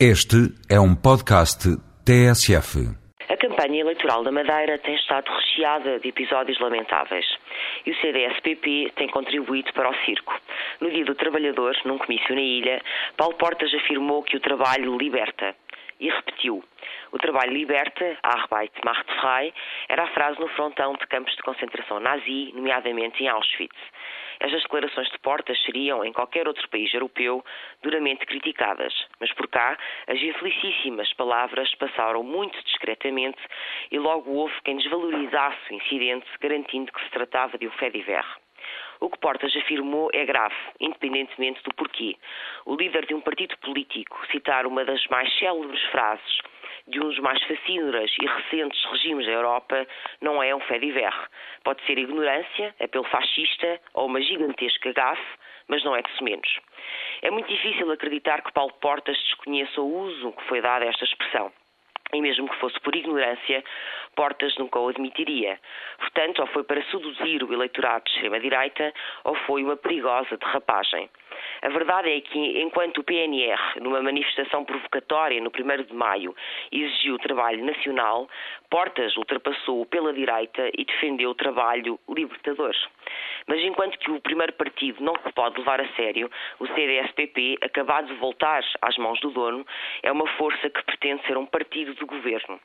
Este é um podcast TSF. A campanha eleitoral da Madeira tem estado recheada de episódios lamentáveis e o CDS-PP tem contribuído para o circo. No Dia do Trabalhador, num comício na ilha, Paulo Portas afirmou que o trabalho liberta e repetiu. O trabalho liberta, Arbeit macht frei, era a frase no frontão de campos de concentração nazi, nomeadamente em Auschwitz. Estas declarações de Portas seriam, em qualquer outro país europeu, duramente criticadas, mas por cá as infelicíssimas palavras passaram muito discretamente e logo houve quem desvalorizasse o incidente, garantindo que se tratava de um fait divers. O que Portas afirmou é grave, independentemente do porquê. O líder de um partido político citar uma das mais célebres frases de um dos mais fascínoras e recentes regimes da Europa não é um fé divers. Pode ser ignorância, apelo fascista ou uma gigantesca gafe, mas não é de menos. É muito difícil acreditar que Paulo Portas desconheça o uso que foi dado a esta expressão. E mesmo que fosse por ignorância, Portas nunca o admitiria. Portanto, ou foi para seduzir o eleitorado de extrema-direita, ou foi uma perigosa derrapagem. A verdade é que, enquanto o PNR, numa manifestação provocatória no 1 de maio, exigiu trabalho nacional, Portas ultrapassou pela direita e defendeu o trabalho libertador. Mas enquanto que o primeiro partido não se pode levar a sério, o CDS-PP, acabado de voltar às mãos do dono, é uma força que pretende ser um partido de governo.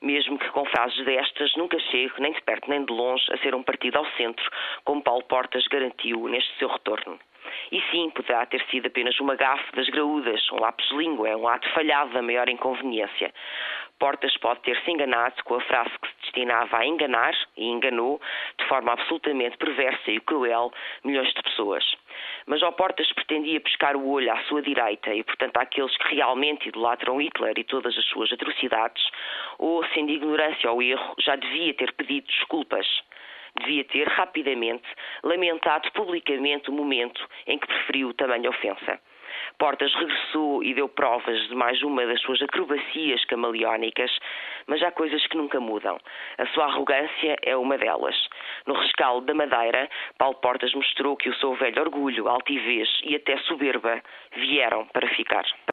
Mesmo que com frases destas nunca chegue, nem de perto nem de longe, a ser um partido ao centro, como Paulo Portas garantiu neste seu retorno. E sim, poderá ter sido apenas uma gafe das graúdas, um lápis de língua, um ato falhado da maior inconveniência. Portas pode ter-se enganado com a frase que se destinava a enganar, e enganou, de forma absolutamente perversa e cruel, milhões de pessoas. Mas ao Portas pretendia pescar o olho à sua direita e, portanto, àqueles que realmente idolatram Hitler e todas as suas atrocidades, ou, sendo ignorância ao erro, já devia ter pedido desculpas devia ter rapidamente lamentado publicamente o momento em que preferiu tamanha ofensa. Portas regressou e deu provas de mais uma das suas acrobacias camaleónicas, mas há coisas que nunca mudam. A sua arrogância é uma delas. No rescaldo da Madeira, Paulo Portas mostrou que o seu velho orgulho, altivez e até soberba vieram para ficar.